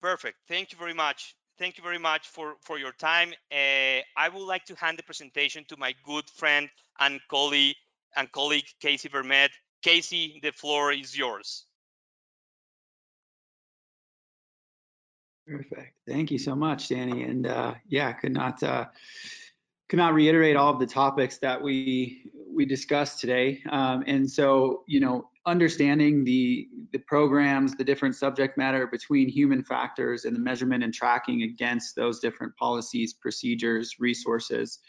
Perfect. Thank you very much. Thank you very much for, for your time. Uh, I would like to hand the presentation to my good friend and colleague and colleague Casey Vermet. Casey, the floor is yours. Perfect. Thank you so much, Danny. And uh, yeah, could not uh, could not reiterate all of the topics that we we discussed today. Um, and so, you know, understanding the the programs, the different subject matter between human factors and the measurement and tracking against those different policies, procedures, resources.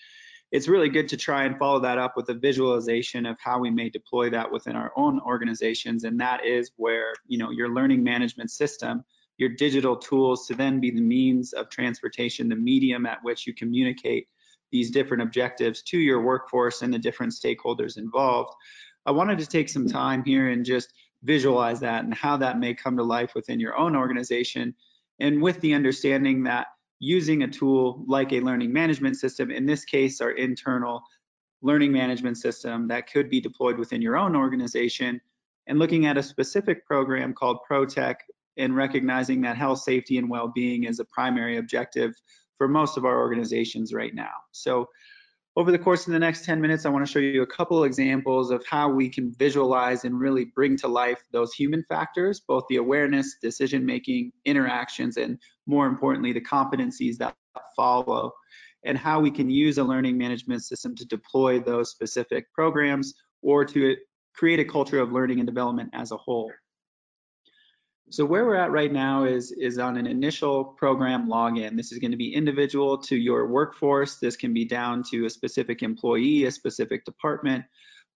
It's really good to try and follow that up with a visualization of how we may deploy that within our own organizations. And that is where, you know, your learning management system, your digital tools to then be the means of transportation, the medium at which you communicate these different objectives to your workforce and the different stakeholders involved. I wanted to take some time here and just visualize that and how that may come to life within your own organization. And with the understanding that using a tool like a learning management system, in this case, our internal learning management system that could be deployed within your own organization, and looking at a specific program called Protek and recognizing that health, safety, and well-being is a primary objective for most of our organizations right now. So over the course of the next 10 minutes, I want to show you a couple examples of how we can visualize and really bring to life those human factors, both the awareness, decision-making, interactions, and more importantly, the competencies that follow, and how we can use a learning management system to deploy those specific programs or to create a culture of learning and development as a whole. So where we're at right now is, is on an initial program login. This is going to be individual to your workforce. This can be down to a specific employee, a specific department,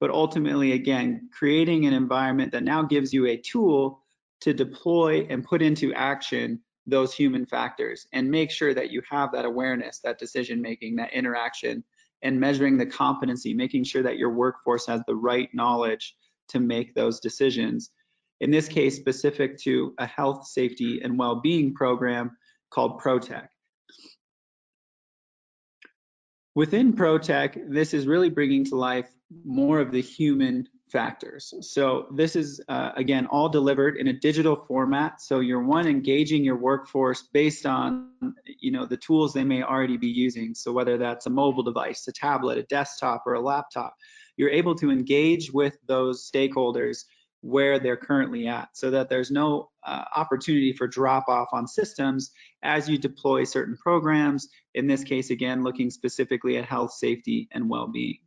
but ultimately, again, creating an environment that now gives you a tool to deploy and put into action those human factors and make sure that you have that awareness, that decision making, that interaction, and measuring the competency, making sure that your workforce has the right knowledge to make those decisions in this case specific to a health, safety, and well-being program called Protek. Within Protek, this is really bringing to life more of the human factors. So this is, uh, again, all delivered in a digital format. So you're one, engaging your workforce based on, you know, the tools they may already be using. So whether that's a mobile device, a tablet, a desktop, or a laptop, you're able to engage with those stakeholders where they're currently at so that there's no uh, opportunity for drop off on systems as you deploy certain programs. In this case, again, looking specifically at health, safety, and well-being.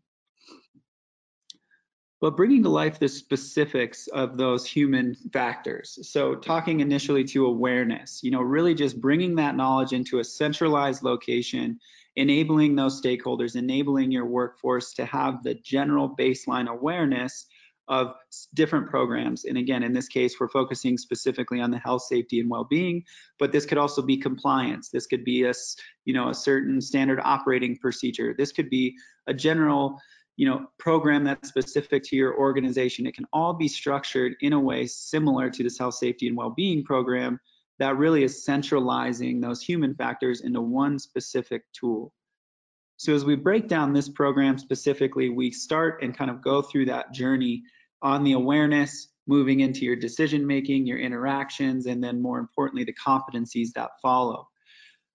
But bringing to life the specifics of those human factors. So talking initially to awareness, you know, really just bringing that knowledge into a centralized location, enabling those stakeholders, enabling your workforce to have the general baseline awareness of different programs. And again, in this case, we're focusing specifically on the health, safety, and well-being, but this could also be compliance. This could be a, you know, a certain standard operating procedure. This could be a general, you know, program that's specific to your organization. It can all be structured in a way similar to this health, safety, and well-being program that really is centralizing those human factors into one specific tool. So as we break down this program specifically, we start and kind of go through that journey on the awareness, moving into your decision making, your interactions, and then more importantly, the competencies that follow.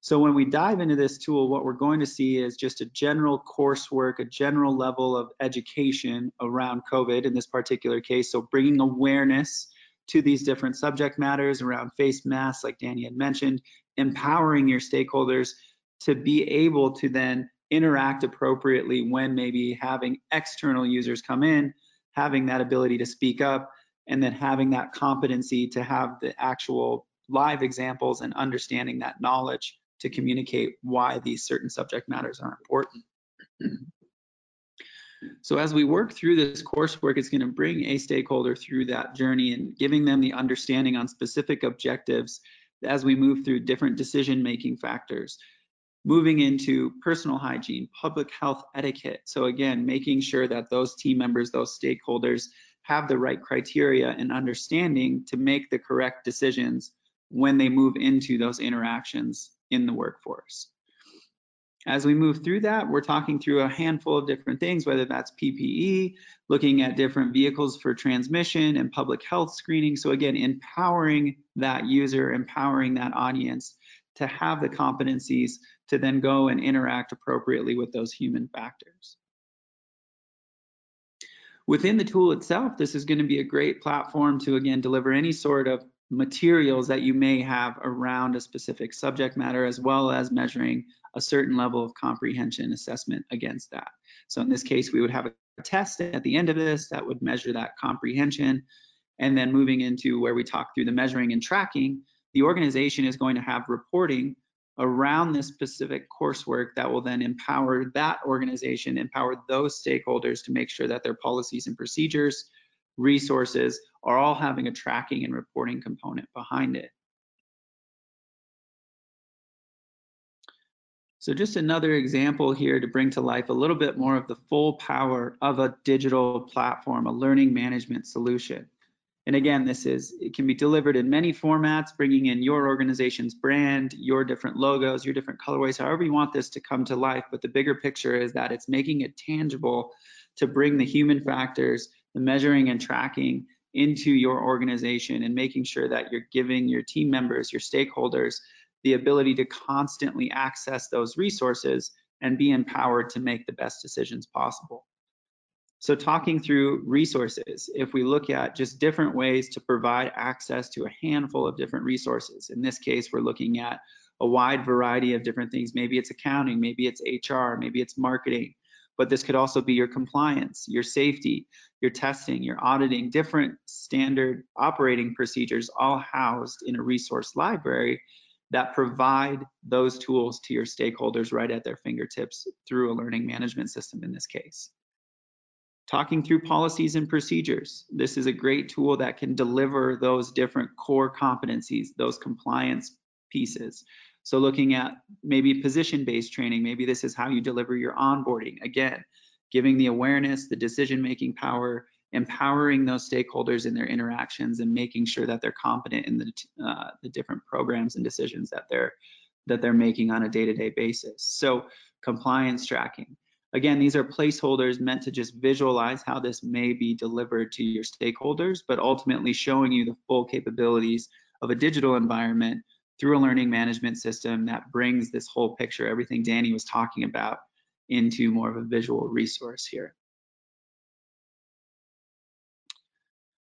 So when we dive into this tool, what we're going to see is just a general coursework, a general level of education around COVID in this particular case. So bringing awareness to these different subject matters around face masks, like Danny had mentioned, empowering your stakeholders to be able to then interact appropriately when maybe having external users come in having that ability to speak up, and then having that competency to have the actual live examples and understanding that knowledge to communicate why these certain subject matters are important. so as we work through this coursework, it's going to bring a stakeholder through that journey and giving them the understanding on specific objectives as we move through different decision-making factors moving into personal hygiene, public health etiquette. So again, making sure that those team members, those stakeholders have the right criteria and understanding to make the correct decisions when they move into those interactions in the workforce. as we move through that, we're talking through a handful of different things, whether that's PPE, looking at different vehicles for transmission and public health screening. So again, empowering that user, empowering that audience to have the competencies to then go and interact appropriately with those human factors. Within the tool itself, this is going to be a great platform to, again, deliver any sort of materials that you may have around a specific subject matter, as well as measuring a certain level of comprehension assessment against that. So in this case, we would have a test at the end of this that would measure that comprehension. And then moving into where we talk through the measuring and tracking, the organization is going to have reporting around this specific coursework that will then empower that organization, empower those stakeholders to make sure that their policies and procedures, resources are all having a tracking and reporting component behind it. So just another example here to bring to life a little bit more of the full power of a digital platform, a learning management solution. And again, this is, it can be delivered in many formats, bringing in your organization's brand, your different logos, your different colorways, however you want this to come to life. But the bigger picture is that it's making it tangible to bring the human factors, the measuring and tracking into your organization and making sure that you're giving your team members, your stakeholders, the ability to constantly access those resources and be empowered to make the best decisions possible. So talking through resources, if we look at just different ways to provide access to a handful of different resources, in this case, we're looking at a wide variety of different things. Maybe it's accounting, maybe it's HR, maybe it's marketing, but this could also be your compliance, your safety, your testing, your auditing, different standard operating procedures all housed in a resource library that provide those tools to your stakeholders right at their fingertips through a learning management system in this case. Talking through policies and procedures. This is a great tool that can deliver those different core competencies, those compliance pieces. So looking at maybe position-based training, maybe this is how you deliver your onboarding. Again, giving the awareness, the decision-making power, empowering those stakeholders in their interactions and making sure that they're competent in the, uh, the different programs and decisions that they're that they're making on a day-to-day -day basis. So compliance tracking, Again, these are placeholders meant to just visualize how this may be delivered to your stakeholders, but ultimately showing you the full capabilities of a digital environment through a learning management system that brings this whole picture, everything Danny was talking about, into more of a visual resource here.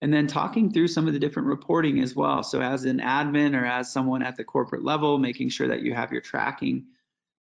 And then talking through some of the different reporting as well. So as an admin or as someone at the corporate level, making sure that you have your tracking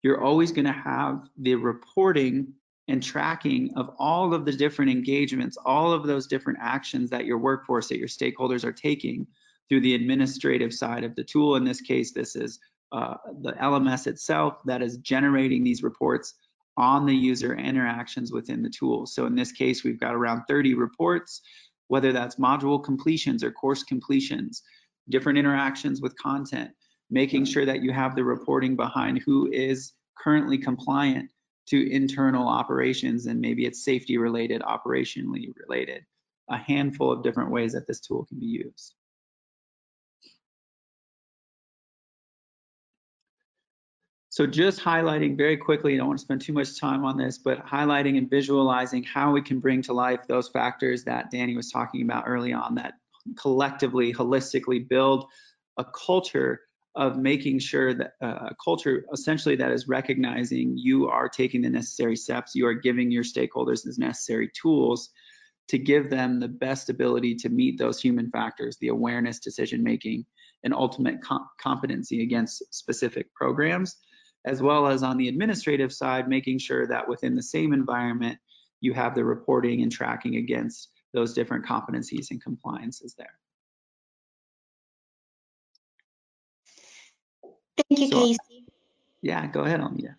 you're always going to have the reporting and tracking of all of the different engagements, all of those different actions that your workforce, that your stakeholders are taking through the administrative side of the tool. In this case, this is uh, the LMS itself that is generating these reports on the user interactions within the tool. So in this case, we've got around 30 reports, whether that's module completions or course completions, different interactions with content, making sure that you have the reporting behind who is currently compliant to internal operations and maybe it's safety related, operationally related, a handful of different ways that this tool can be used. So just highlighting very quickly, I don't want to spend too much time on this, but highlighting and visualizing how we can bring to life those factors that Danny was talking about early on that collectively, holistically build a culture of making sure that uh, a culture essentially that is recognizing you are taking the necessary steps, you are giving your stakeholders the necessary tools to give them the best ability to meet those human factors, the awareness, decision making, and ultimate com competency against specific programs, as well as on the administrative side, making sure that within the same environment, you have the reporting and tracking against those different competencies and compliances there. Thank you, so, Casey. Yeah, go ahead, Almida.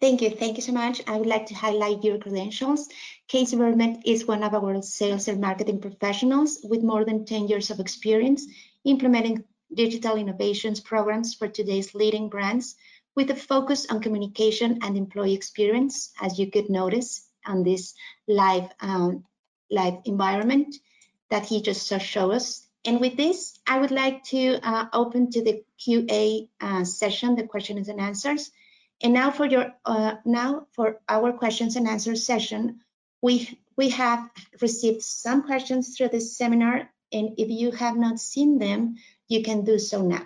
Thank you. Thank you so much. I would like to highlight your credentials. Casey Vermet is one of our sales and marketing professionals with more than 10 years of experience implementing digital innovations programs for today's leading brands with a focus on communication and employee experience, as you could notice on this live, um, live environment that he just showed us. And with this, I would like to uh, open to the QA uh, session, the questions and answers. And now for your uh, now for our questions and answers session, we we have received some questions through this seminar, and if you have not seen them, you can do so now.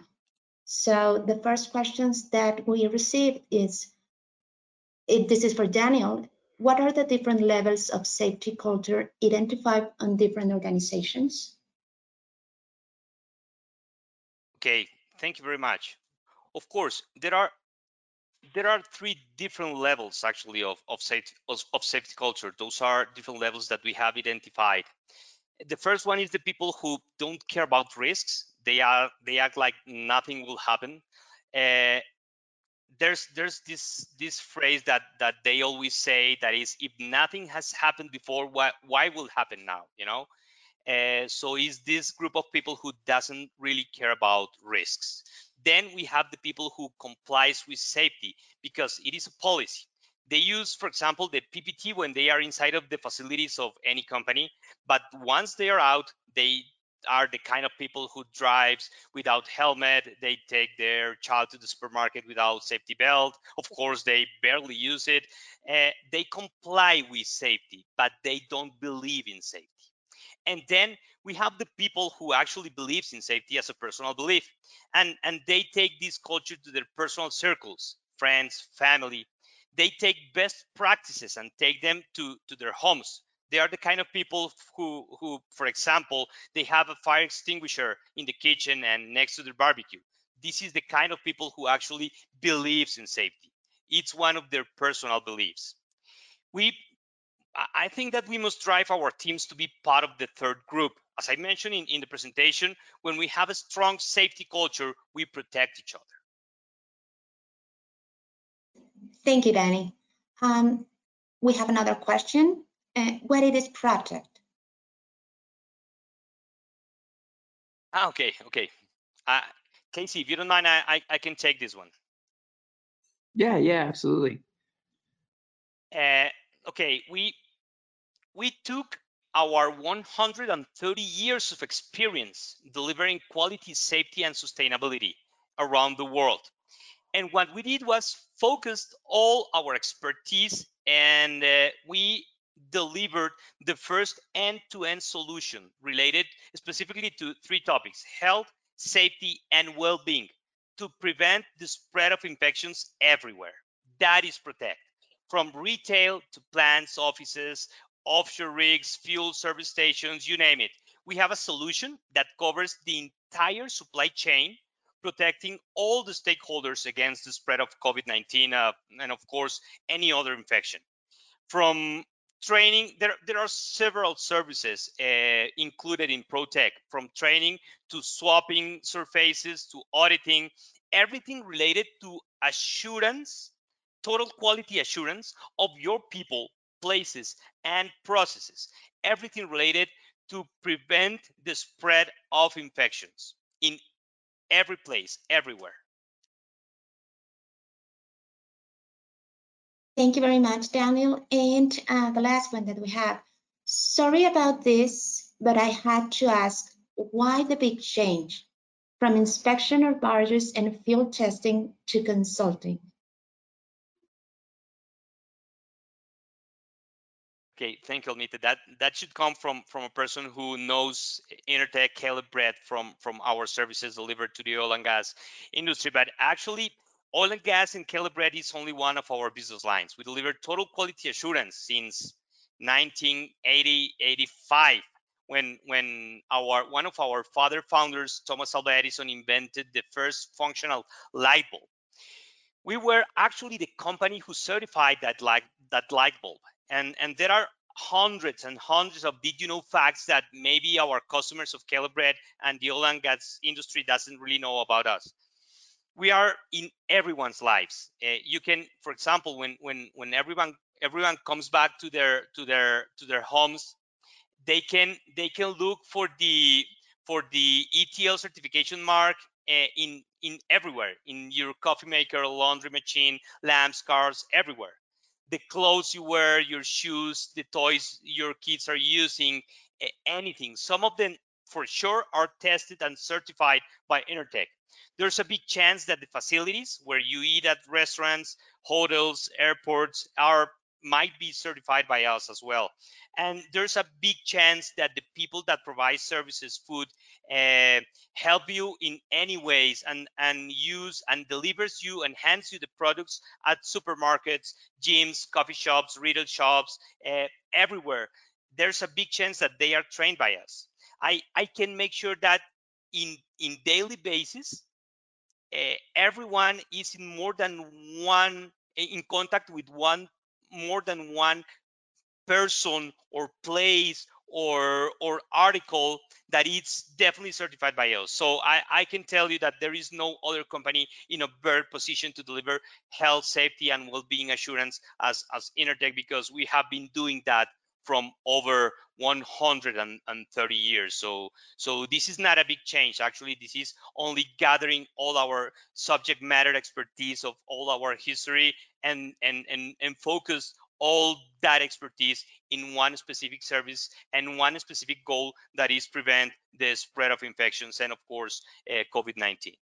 So the first questions that we received is, this is for Daniel, what are the different levels of safety culture identified on different organizations? Okay, thank you very much. Of course, there are there are three different levels actually of, of safety of, of safety culture. Those are different levels that we have identified. The first one is the people who don't care about risks. They are they act like nothing will happen. Uh, there's there's this this phrase that that they always say that is if nothing has happened before why why will happen now you know uh, so is this group of people who doesn't really care about risks. Then we have the people who complies with safety because it is a policy. They use for example the ppt when they are inside of the facilities of any company but once they are out they are the kind of people who drives without helmet they take their child to the supermarket without safety belt. Of course they barely use it. Uh, they comply with safety but they don't believe in safety and then we have the people who actually believes in safety as a personal belief. And and they take this culture to their personal circles friends family. They take best practices and take them to to their homes. They are the kind of people who who for example they have a fire extinguisher in the kitchen and next to their barbecue. This is the kind of people who actually believes in safety. It's one of their personal beliefs. We i think that we must drive our teams to be part of the third group as i mentioned in, in the presentation when we have a strong safety culture we protect each other thank you danny um, we have another question uh, what it is project. Ah, okay, okay. Uh, Casey, if you don't mind, I, I, I can take this one. Yeah, yeah, absolutely. Uh, okay, we we took our 130 years of experience delivering quality, safety, and sustainability around the world. And what we did was focused all our expertise and uh, we delivered the first end-to-end solution related specifically to three topics, health, safety, and well-being to prevent the spread of infections everywhere. That is Protek. From retail to plants, offices, offshore rigs, fuel service stations, you name it. We have a solution that covers the entire supply chain, protecting all the stakeholders against the spread of COVID-19 uh, and of course, any other infection. From training there there are several services uh, included in Protek from training to swapping surfaces to auditing everything related to assurance total quality assurance of your people places and processes everything related to prevent the spread of infections in every place everywhere Thank you very much, Daniel. And uh, the last one that we have. Sorry about this, but I had to ask, why the big change from inspection of barges and field testing to consulting? Okay, thank you, Almita. That that should come from from a person who knows Intertek, Caleb Brett from from our services delivered to the oil and gas industry. But actually, Oil and gas in Caleb Brett is only one of our business lines. We deliver total quality assurance since 1980, 85, when when our one of our father founders, Thomas Alva Edison, invented the first functional light bulb. We were actually the company who certified that light that light bulb. And and there are hundreds and hundreds of did you know facts that maybe our customers of Caleb Brett and the oil and gas industry doesn't really know about us we are in everyone's lives. Uh, you can, for example, when when when everyone everyone comes back to their to their to their homes, they can they can look for the for the ETL certification mark uh, in in everywhere in your coffee maker, laundry machine, lamps, cars, everywhere. The clothes you wear, your shoes, the toys your kids are using, anything. Some of them for sure are tested and certified by Intertek. There's a big chance that the facilities where you eat at restaurants, hotels, airports are might be certified by us as well. And there's a big chance that the people that provide services, food, uh, help you in any ways and, and use and delivers you and hands you the products at supermarkets, gyms, coffee shops, retail shops, uh, everywhere. There's a big chance that they are trained by us. I, I can make sure that in, in daily basis, uh, everyone is in more than one in contact with one more than one person or place or or article that it's definitely certified by us. So I, I can tell you that there is no other company in a better position to deliver health, safety, and well-being assurance as as Intertek because we have been doing that from over 130 years. So, so this is not a big change. Actually, this is only gathering all our subject matter expertise of all our history and and and, and focus all that expertise in one specific service and one specific goal that is prevent the spread of infections and of course uh, COVID-19.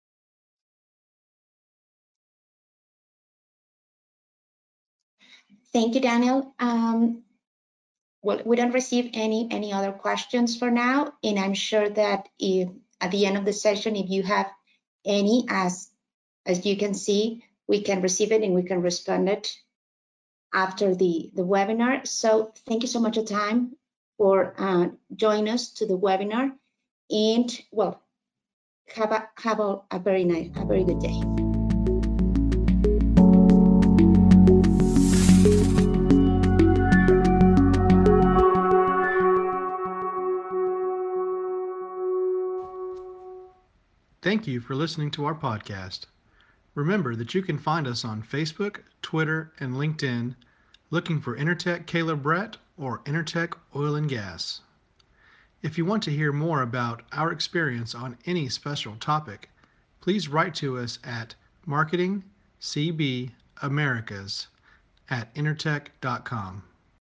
Thank you, Daniel. Um, well, we don't receive any any other questions for now, and I'm sure that if at the end of the session, if you have any, as as you can see, we can receive it and we can respond it after the the webinar. So thank you so much for time for uh, joining us to the webinar, and well, have a have a, a very nice, a very good day. Thank you for listening to our podcast. Remember that you can find us on Facebook, Twitter, and LinkedIn looking for Intertek Caleb Brett or Intertek Oil and Gas. If you want to hear more about our experience on any special topic, please write to us at marketingcbamericas at intertek.com.